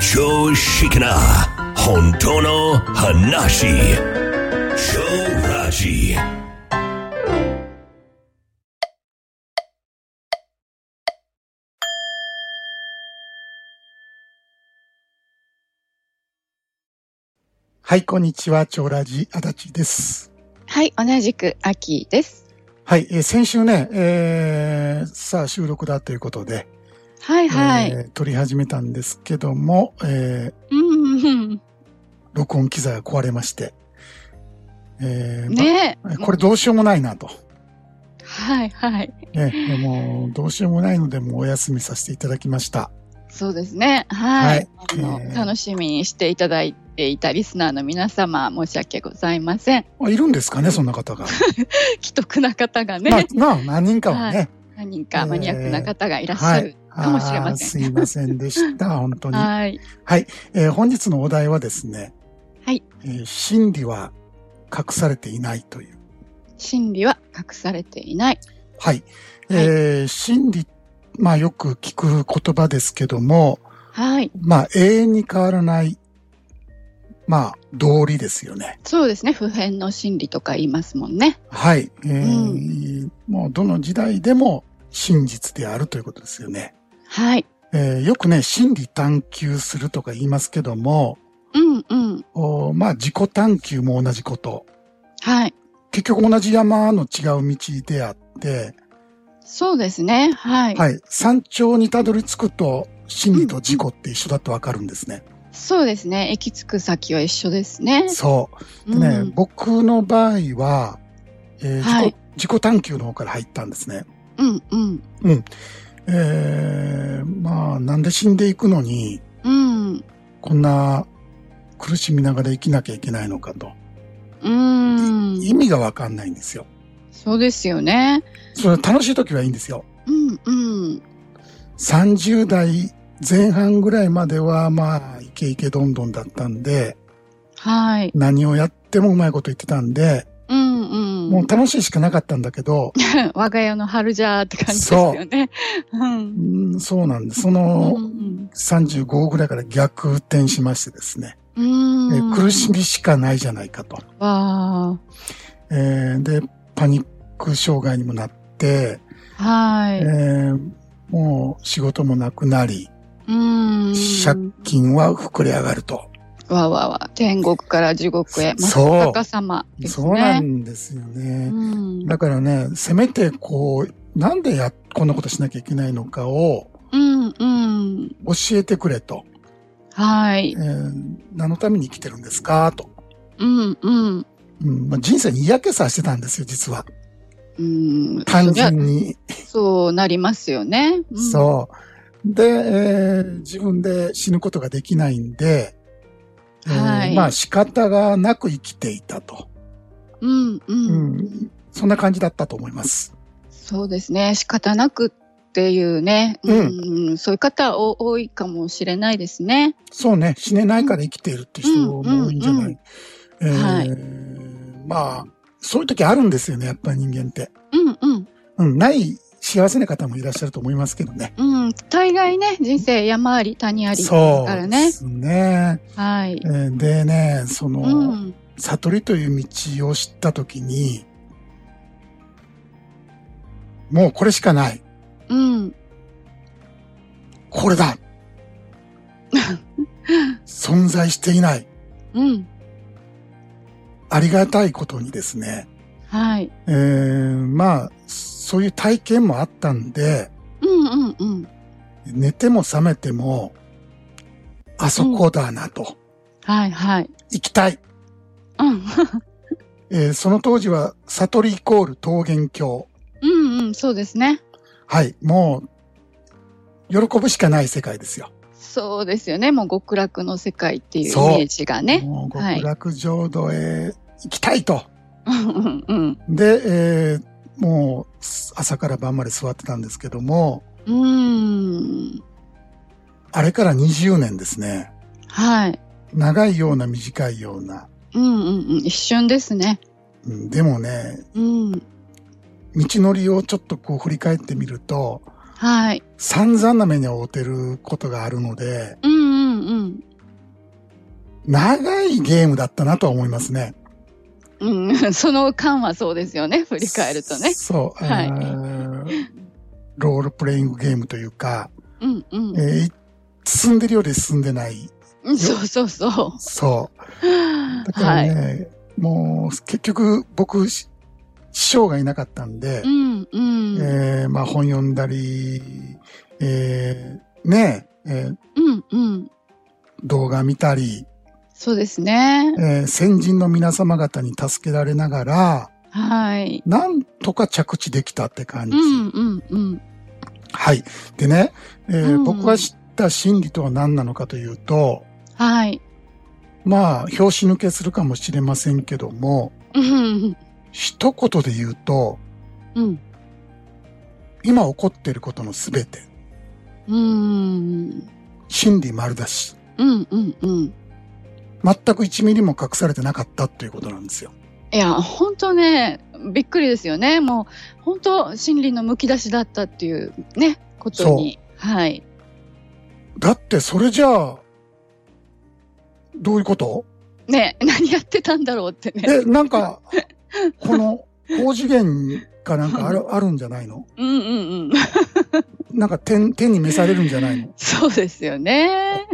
常識な本当の話。超ラジ。はい、こんにちは。超ラジ、足立です。はい、同じく秋です。はい、えー先週ね、えーさあ収録だということで、はいはい。えー撮り始めたんですけども、えーうんうん録音機材が壊れまして、えーねまこれどうしようもないなと。はいはい。ね、もうどうしようもないので、もうお休みさせていただきました。そうですね。はい。はいあのえー楽しみにしていただいていたリスナーの皆様、申し訳ございません。あいるんですかね、そんな方が。既得な方がね、まあ、まあ、何人かはね。何人かえーマニアックな方がいらっしゃるかもしれません。すいませんでした、本当に。はい。えー本日のお題はですね、はい。えー真理は隠されていないという。真理は隠されていない。はい。えー真理、まあよく聞く言葉ですけども、はい。まあ永遠に変わらない、まあ道理ですよね。そうですね。普遍の真理とか言いますもんね。はい。えーもうどの時代でも真実であるということですよね。はい。えーよくね、真理探求するとか言いますけども、うんうん。おまあ自己探求も同じこと。はい。結局同じ山の違う道であって、そうですね。はい。はい。山頂にたどり着くと、真理と自己って一緒だとわかるんですね。そうですね。行き着く先は一緒ですね。そう。でね、うん僕の場合は、えーはい自己、探求の方から入ったんですね。うんうん。えー、まあ、なんで死んでいくのに、うん。こんな苦しみながら生きなきゃいけないのかと。うーん。意味がわかんないんですよ。そうですよね。それ楽しい時はいいんですよ。うんうん。30代前半ぐらいまでは、まあ、イケイケどんどんだったんで、はい。何をやってもうまいこと言ってたんで。もう楽しいしかなかったんだけど、我が家の春じゃーって感じですよね。うん。うん、そうなんです。そうのん35ぐらいから逆転しましてですね。苦しみしかないじゃないかと。わえーで、パニック障害にもなって、ーはい。えーもう仕事もなくなり、うん。借金は膨れ上がると。わわわ。天国から地獄へ。そう真っ逆さまですそうなね。んですよね。うん。だからね、せめてこう、なんでや、こんなことしなきゃいけないのかをうんうん。教えてくれと。はいえ。ー何のために生きてるんですか？と。うんうん。うんまあ、人生に嫌気さしてたんですよ、実は。うん。単純に。そうなりますよね。うんそう。で、えー自分で死ぬことができないんで、えーはいまあ仕方がなく生きていたと。うんう。うんん。そんな感じだったと思います。そうですね。仕方なくっていうね。うんうんそういう方お多いかもしれないですね。そうね、死ねないから生きているって人も多いんじゃない、はいまあ、そういう時あるんですよね、やっぱり人間って。うんうん。うん、ない幸せな方もいらっしゃると思いますけどね。うん。大概ね、人生山あり谷ありですそうでからね。すね。はいえ。ーでね、その、うん。悟りという道を知ったときに、もうこれしかない。うん。これだ 存在していない。うん。ありがたいことにですね。はい。えー、まあ、そういう体験もあったんで、うんうんうん。寝ても覚めても、あそこだなと。はいはい。行きたい。うん。えーその当時は、悟りイコール桃源郷。うんうん。そうですね。はい、もう、喜ぶしかない世界ですよ。そうですよね。もう極楽の世界っていうイメージがね。もうはい極楽浄土へ行きたいと。うん。で、えーもう朝から晩まで座ってたんですけども、うーん。あれから20年ですね。はい。長いような短いような。うんうんうん。一瞬ですね。うんでもね、うん。道のりをちょっとこう振り返ってみると、はい。散々な目に遭うてることがあるので、うんうんうん。長いゲームだったなとは思いますね。うん、その間はそうですよね。振り返るとね。そう。はいロールプレイングゲームというか、うんうん。えー進んでるより進んでない。うんそうそうそう。そう。だからはい。ね、もう結局僕、し師匠がいなかったんでう、んうん。えーまあ本読んだり、えーね、えーうんうん。動画見たり、そうですね。えー先人の皆様方に助けられながら、はい。なんとか着地できたって感じ。うんうんうん。はい。でね、えーうん僕が知った真理とは何なのかというと、はい。まあ、拍子抜けするかもしれませんけども、うん一言で言うと、うん。今起こっていることのすべて、うん。真理丸だし、うんうんうん。全く1ミリも隠されてなかったということなんですよ。いや、本当ね、びっくりですよね。もう、本当、心理のむき出しだったっていうね、ことに。はい。だってそれじゃあ、どういうこと？ね、何やってたんだろうってね。え、なんか、この、高次元かなんかある、あるんじゃないの？うんうんうん。なんか天、天に召されるんじゃないの？そうですよね。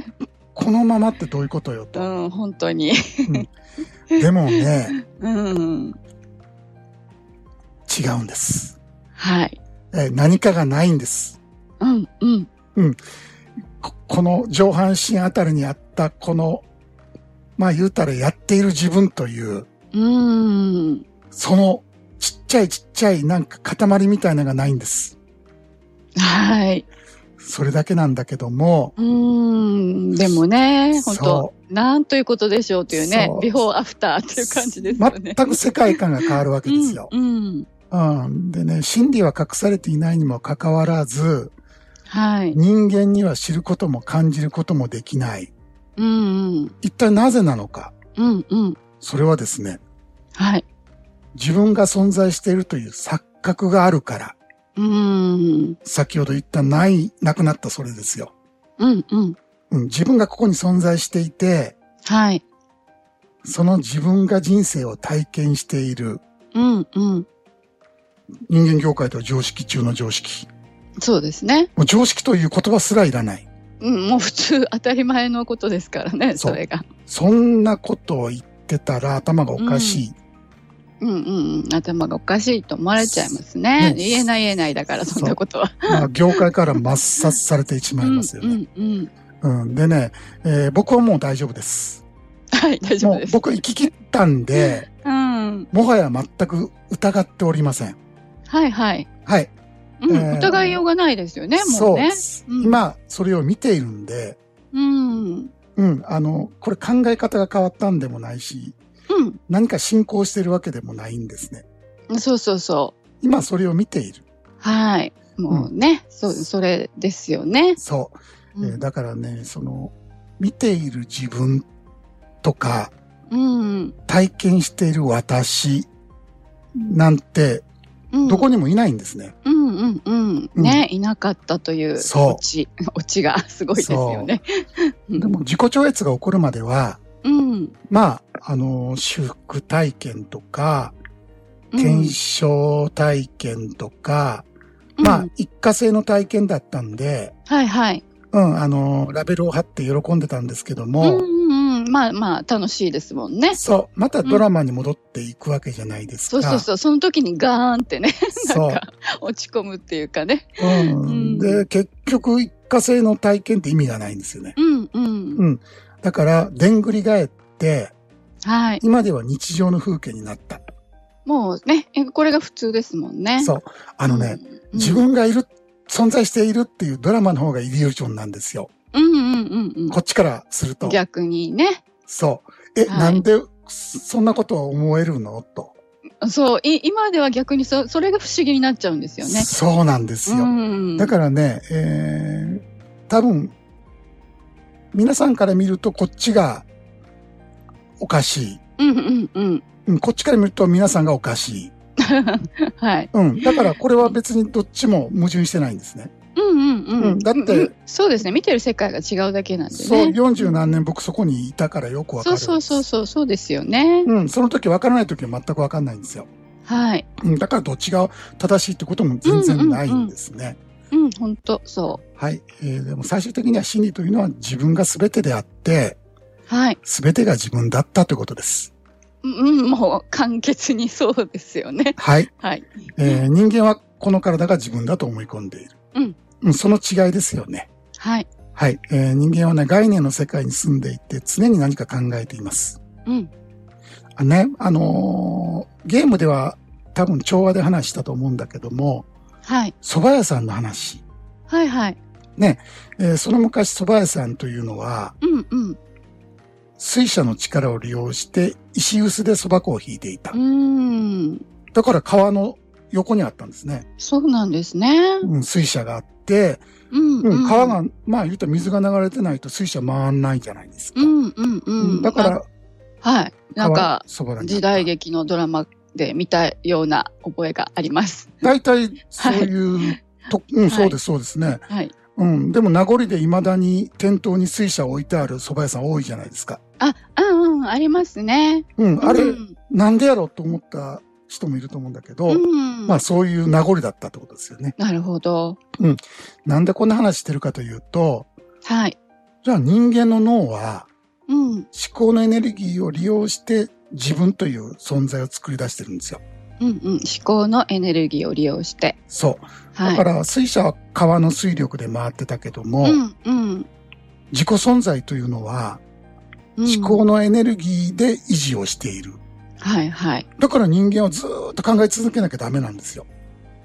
このままってどういうことよと。うん、本当に。でもね、うん。違うんです。はい。え何かがないんです。うんうん。ここの上半身あたりにあったこの、まあ言うたらやっている自分という、うん。そのちっちゃいちっちゃいなんか塊みたいなのがないんです。はい。それだけなんだけども、うん。でもね、本当そなんということでしょうというねビフォーアフターっていう感じですよね。全く世界観が変わるわけですよ。うん。うん。でね、真理は隠されていないにもかかわらず、はい。人間には知ることも感じることもできない。うんうん。一体なぜなのか。うんうん。それはですね、はい。自分が存在しているという錯覚があるから。うん。先ほど言ったない、なくなったそれですよ。うんうん。うん、自分がここに存在していて、はい。その自分が人生を体験しているうんうん。人間業界とは常識中の常識。そうですね。もう常識という言葉すらいらない。うん、もう普通当たり前のことですからね、それが。そんなことを言ってたら頭がおかしい。うんうんうん。頭がおかしいと思われちゃいますね。ね言えない言えないだから、そんなことは。まあ、業界から抹殺されてしまいますよね。うんうんうん。うん、でね、えー僕はもう大丈夫です。はい、大丈夫です。僕生き切ったんで、うん。もはや全く疑っておりません。はいはい。はい。うん、えー疑いようがないですよね、もそううね。です。うん今、それを見ているんで、うん。うん、あの、これ考え方が変わったんでもないし、何か進行してるわけでもないん。ですね。そうそうそう。今それを見ている。はい。もうね、そう、それですよね。そう。うん。えーだからね、その、見ている自分とか、うん。体験している私なん。て、どこにもいないん。ですね。うん。うん。うん。ね、いなかったというそうオチ、オチがすごいですよね。でも自己超越が起こるまでは、うん。まあ、あの、修復体験とか、うん検証体験とか、まあうん、一過性の体験だったんで、はいはい。うん、あの、ラベルを貼って喜んでたんですけども、うんうん。まあまあ、楽しいですもんね。そう、またドラマに戻っていくわけじゃないですか。そうそうそう。その時にガーンってね、なんか落ち込むっていうかね。うんうんで、結局、一過性の体験って意味がないんですよね。うんうん。うん。だから、でんぐり返って、はい。今では日常の風景になった。もうね、えこれが普通ですもんね。そう。あのね、うん自分がいる、存在しているっていうドラマの方がイリュージョンなんですよ。うんうんうんうん。こっちからすると。逆にね。そう。え、はいなんで、そんなことは思えるの？と。そう、い今では逆にそ、それが不思議になっちゃうんですよね。そうなんですよ。うん。だからね、えー、多分、皆さんから見るとこっちがおかしい。うんうんうん。うん、こっちから見ると皆さんがおかしい。はい。うん。だからこれは別にどっちも矛盾してないんですね。うんうんうん。うんだってうんそうですね。見てる世界が違うだけなんでね。そう、40何年僕そこにいたからよくわかる。そうそうそうそう、そうですよね。うん、その時わからない時は全くわかんないんですよ。はい。うん、だからどっちが正しいってことも全然ないんですね。うん、本当そはい。えーでも最終的には真理というのは自分が全てであって、う。はい。全てが自分だったということです。うん、うんもう簡潔にそうですよね。はい。はい。えー人間はこの体が自分だと思い込んでいる。うん。うん、その違いですよね。はい。はい。えー人間はね、概念の世界に住んでいて、常に何か考えています。うん。あね、あのーゲームでは多分調和で話したと思うんだけども、はい。蕎麦屋さんの話。はいはい。えーその昔蕎麦屋さんというのは、うんうん。水車の力を利用して石臼で蕎麦粉を引いていたう。ーん。だから川の横にあったんですね。そうなんですね。うん、水車があって、うん、うん、川が、まあ言うと水が流れてないと水車回んないじゃないですか。うんうんううんんだから、あはい。なんか、時代劇のドラマで見たような覚えがあります。大体そういう、とうん、はいそうです、そうですね。はい。うん。でも名残で未だに店頭に水車を置いてある蕎麦屋さん多いじゃないですか。あ、うんうん、ありますね。うん。あれ、うんなんでやろうと思った人もいると思うんだけど、うん。まあそういう名残だったってことですよね。なるほど。なんでこんな話してるかというと、はい。じゃあ人間の脳はうん。思考のエネルギーを利用して自分という存在を作り出してるんですよ。うんうん。思考のエネルギーを利用して。そう。はい。だから水車は川の水力で回ってたけども、うんうん。自己存在というのはうん思考のエネルギーで維持をしている。はいはい。だから人間はずーっと考え続けなきゃダメなんですよ。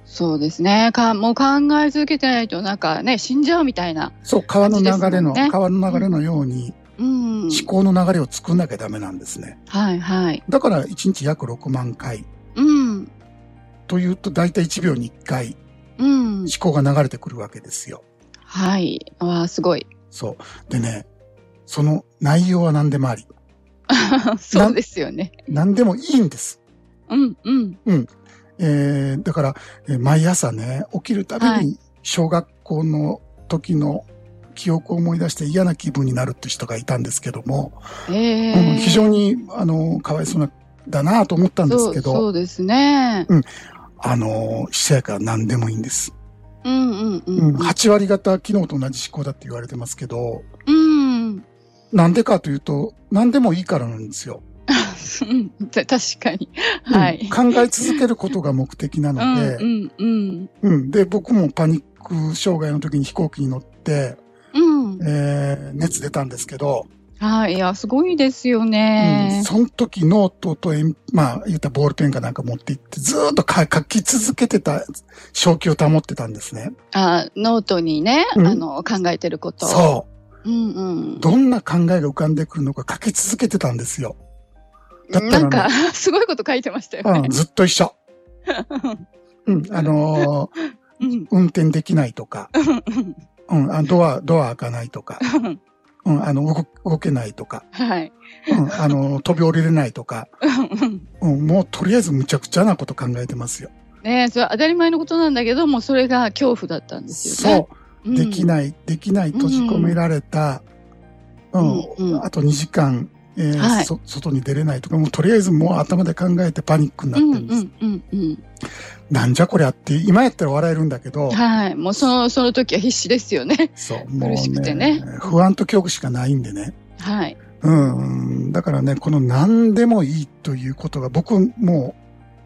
そうですね。か、もう考え続けてないとなんかね、死んじゃうみたいな。そう、川の流れの、川の流れのようにうん。思考の流れを作んなきゃダメなんですね。はいはい。だから1日約6万回うん。というと大体1秒に1回うん思。考が流れてくるわけですよ。はい。わあ、すごい。そう。でね、その内容は何でもあり、そうですよね。何でもいいんです。うんうん。えー、だから、えー毎朝ね、起きるたびはに小学校の時の記憶を思い出して嫌な気分になるって人がいたんですけども、ええうん非常に、あの、かわいそうな、だなと思ったんですけそうそど、うですね。あの、しやか何でもいいんです。うんうんううん、ん。8割方昨日と同じ思考だって言われてますけど、うん。なんでかというと、何でもいいからなんですよ。確かに。はい。うん考え続けることが目的なうので、んうんうん。うん。で、僕もパニック障害の時に飛行機に乗って、うん。えー、熱出たんですけど、はい。いや、すごいですようん、ね。その時ノートと鉛、まあ、言ったらボールペンかなんか持って行って、ずーっとか書き続けてた、正気を保ってたんですね。あノートにね、うんあの、考えてることを。。そううんうんう。。どんな考えが浮かんでくるのか書き続けてたんですよ。だったらねなんか、すごいこと書いてましたよねうん、。ずっと一緒。うん、あのーうん運転できないとか、うん、あドア、ドア開かないとか、うん、あの、動動けないとか、はい。うん、あの、飛び降りれないとか、うん、もうとりあえずむちゃくちゃなこと考えてますよ。ねえそれは当たり前のことなんだけども、それが恐怖だったんですよね。そう、できい。ない、できない、閉じ込められた、うん、うん。うん。あと2時間、えーはいそ外に出れないとか、もうとりあえずもう頭で考えてパニックになうんってるんです。うんうんうん。なんじゃこりゃって、今やったら笑えるんだけど、はい。もうその、その時は必死ですよね。そう、も う苦しくてね不安と恐怖しかないんでね。はい。うん、だからね、この何でもいいということが僕も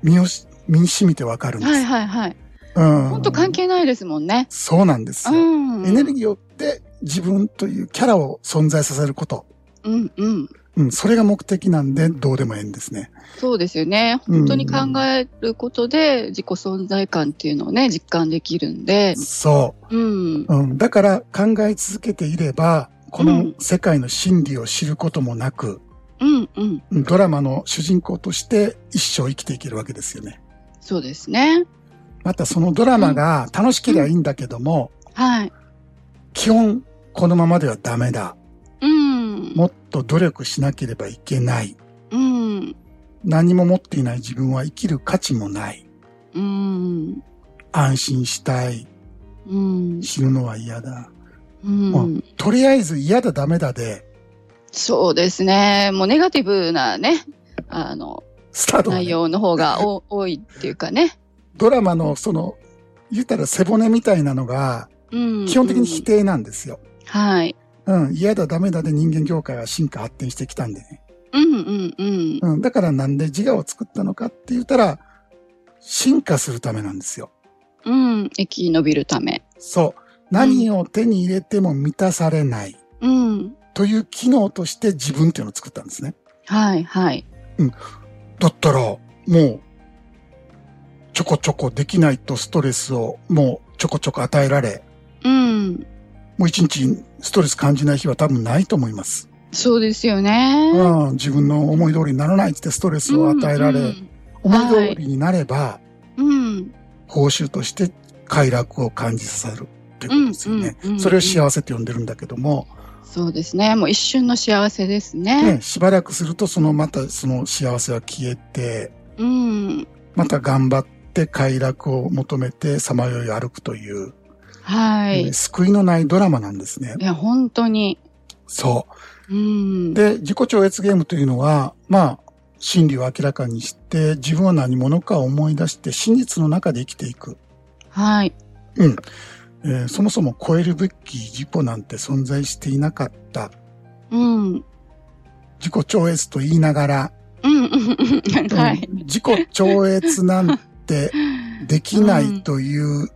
う身をし、身に染みてわかるんです。はいはいはい。うん。本当関係ないですもんね。そうなんですうよ。ん。エネルギーをって自分というキャラを存在させること。うんうん。うん、それが目的なんでどうでもええんですね。そうですよね。うん本当に考えることで自己存在感っていうのをね、実感できるんで。そうん。う。うん、だから考え続けていれば、この世界の真理を知ることもなく、うんうん。うんドラマの主人公として一生生きていけるわけですよね。そうですね。またそのドラマが楽しければいいんだけども、はい。基本このままではダメだ。うん。もっと努力しなければいけない。うん。何も持っていない自分は生きる価値もない。うん。安心したい。うん。死ぬのは嫌だ。うん。とりあえず嫌だダメだで、そうですね。もうネガティブなね、あの、スタートがね、内容の方がお多いっていうかね。ドラマのその、言ったら背骨みたいなのが、うん。基本的に否定なんですよ。はい。うん、嫌だダメだで人間業界は進化発展してきたんでね。うんうんうん。うん、だからなんで自我を作ったのかって言ったら、進化するためなんですよ。うん。生き延びるため。そう。何を手に入れても満たされないうん。という機能として自分っていうのを作ったんですね。はいはい。だったら、もう、ちょこちょこできないとストレスをもうちょこちょこ与えられ、うん。もう一日ストレス感じない日は多分ないと思います。そうですよね。うん、自分の思い通りにならないってストレスを与えられ、うん思い通りになれば、うん。報酬として快楽を感じさせるっていうことですよね。うんうんうんそれを幸せって呼んでるんだけども、そうですね。もう一瞬の幸せですね。ね、しばらくするとそのまたその幸せは消えて、うん。また頑張って快楽を求めてさまよい歩くという、はい。えー救いのないドラマなんですねい。や、本当に。そうう。ん。で、自己超越ゲームというのは、まあ、真理を明らかにして、自分は何者かを思い出して、真実の中で生きていく。はい。うん。えーそもそも超えるべき自己なんて存在していなかった。うん。自己超越と言いながら、うん。はい。うん自己超越なんてできないという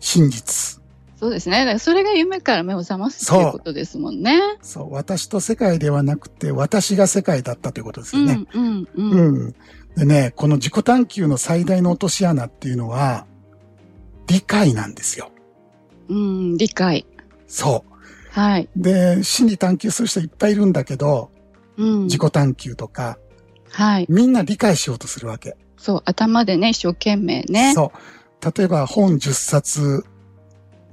真実。そうですね。だからそれが夢から目を覚ますっていうことですもんね。そう、私と世界ではなくて、私が世界だったということですよね。うんうんうん。うん。でね、この自己探求の最大の落とし穴っていうのは、理解なんですよ。うん、理解。そはい。う。で、心理探求する人いっぱいいるんだけど、うん。自己探求とか、はい。みんな理解しようとするわけ。そう、頭でね、一生懸命ね。そう。例えば本10冊、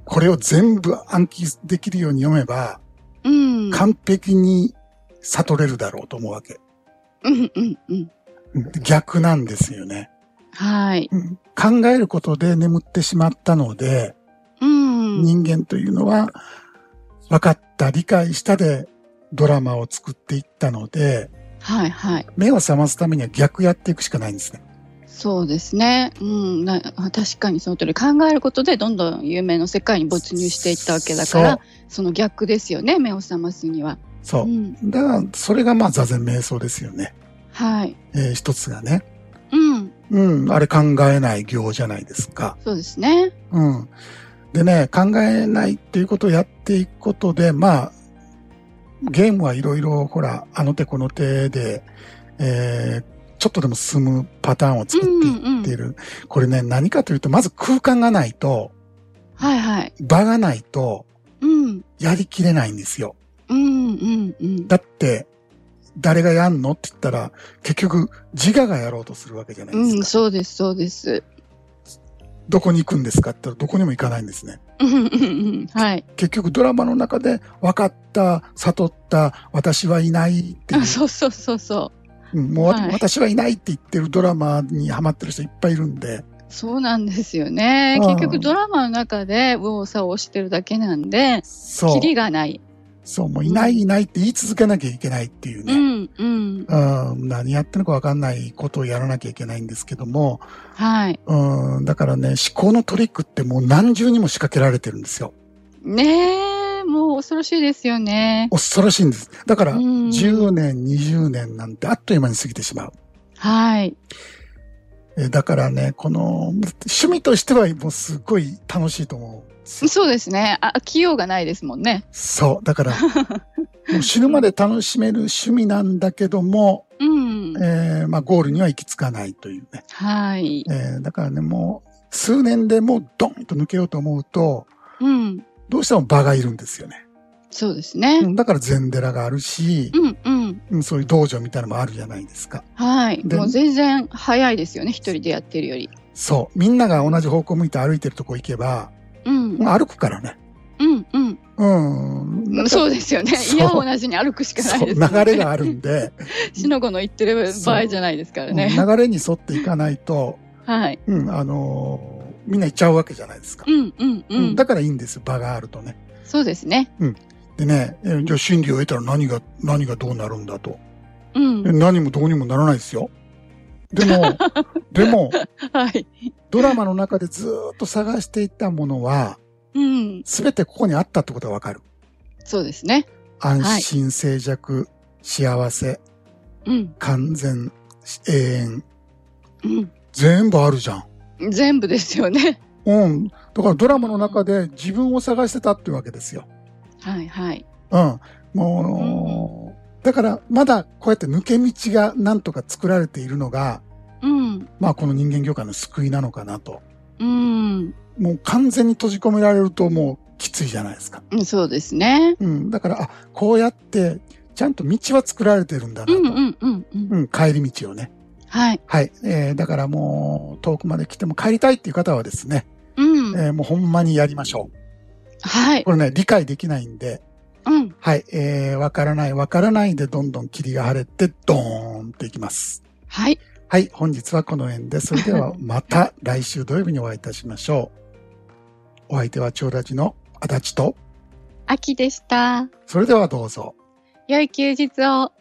これを全部暗記できるように読めば、うん。完璧に悟れるだろうと思うわけ。うんうんうん。うん逆なんですよね。はい。うん考えることで眠ってしまったので、うん。人間というのは、分かった、理解したでドラマを作っていったので、はいはい。目を覚ますためには逆やっていくしかないんですね。そうですね。うん。な確かにその通り。考えることでどんどん夢の世界に没入していったわけだから、その逆ですよね。目を覚ますには。そうう。ん。だから、それがまあ座禅瞑想ですよね。はい。えー一つがね。うん。うん、あれ考えない行じゃないですか。そうですね。うん。でね、考えないっていうことをやっていくことで、まあ、ゲームはいろいろ、ほら、あの手この手で、えーちょっとでも進むパターンを作っていっている。これね、何かというと、まず空間がないと、はいはい。場がないと、うん。やりきれないんですよ。うんうんうん。だって、誰がやんのって言ったら、結局、自我がやろうとするわけじゃないですか。うん、そうです、そうです。どこに行くんですかって言ったら、どこにも行かないんですね。うんうんうん。はい。結局ドラマの中で分かった、悟った、私はいないっていうあ、そうそうそうそう。うんもうわ、はい私はいないって言ってるドラマにハマってる人いっぱいいるんで、そうなんですよね。うん結局ドラマの中で右往左往してるだけなんで、そうキ。リがない。そう、もういないいないって言い続けなきゃいけないっていううね。んうん。うん、何やってるのか分かんないことをやらなきゃいけないんですけども、はい。うん、だからね、思考のトリックってもう何重にも仕掛けられてるんですよ。ねえ、恐ろしいですよね。恐ろしいんです。だから、うん10年、20年なんてあっという間に過ぎてしまう。はい。えだからね、この、趣味としてはもうすごい楽しいと思う。そうですね。あ、起用がないですもんね。そう。だから、もう死ぬまで楽しめる趣味なんだけども、うん。えーまあゴールには行き着かないというね。はい。えーだからね、もう数年でもうドンと抜けようと思うと、うん。どうしても場がいるんですよね。そうですね。うんだから禅寺があるし、うんうん。うんそういう道場みたいなのもあるじゃないですか。はい。でもう全然早いですよね。一人でやってるより。そう。みんなが同じ方向向いて歩いてるとこ行けば、うん。歩くからね。うんうん。うん。そうですよね。いや同じに歩くしかないですね。流れがあるんで、しのごの言ってる場合じゃないですからね。うん流れに沿っていかないと、はい。うん、あのーみんな行っちゃうわけじゃないですか。うんうんううんん。だからいいんです、場があるとね。そうですね。でね、えじゃあ真理を得たら何が、何がどうなるんだと。うんえ。何もどうにもならないですよ。でも、でも、はい。ドラマの中でずーっと探していったものは、うん。すべてここにあったってことがわかる。そうですね。安心、静寂、幸せ、うん。完全、永遠。うん。全全部あるじゃん。全部ですよね。うん。だからドラマの中で自分を探してたってわけですよ。はいはい。うん。もう、だからまだこうやって抜け道がなんとか作られているのが、うん。まあこの人間業界の救いなのかなと。うん。もう完全に閉じ込められるともうきついじゃないですか。うんそうですね。うん。だから、あ、こうやってちゃんと道は作られてるんだなと。うんうんうんうん。うん、帰り道をね。はい。はい。えー、だからもう遠くまで来ても帰りたいっていう方はですね、うん。えーもうほんまにやりましょう。はい。これね、理解できないんで、うん。はい、えー、わからない、わからないでどんどん霧が晴れて、ドーンっていきます。はい。はい、本日はこの辺で、それでは また来週土曜日にお会いいたしましょう。お相手は長ラジの足立と、秋でした。それではどうぞ。良い休日を。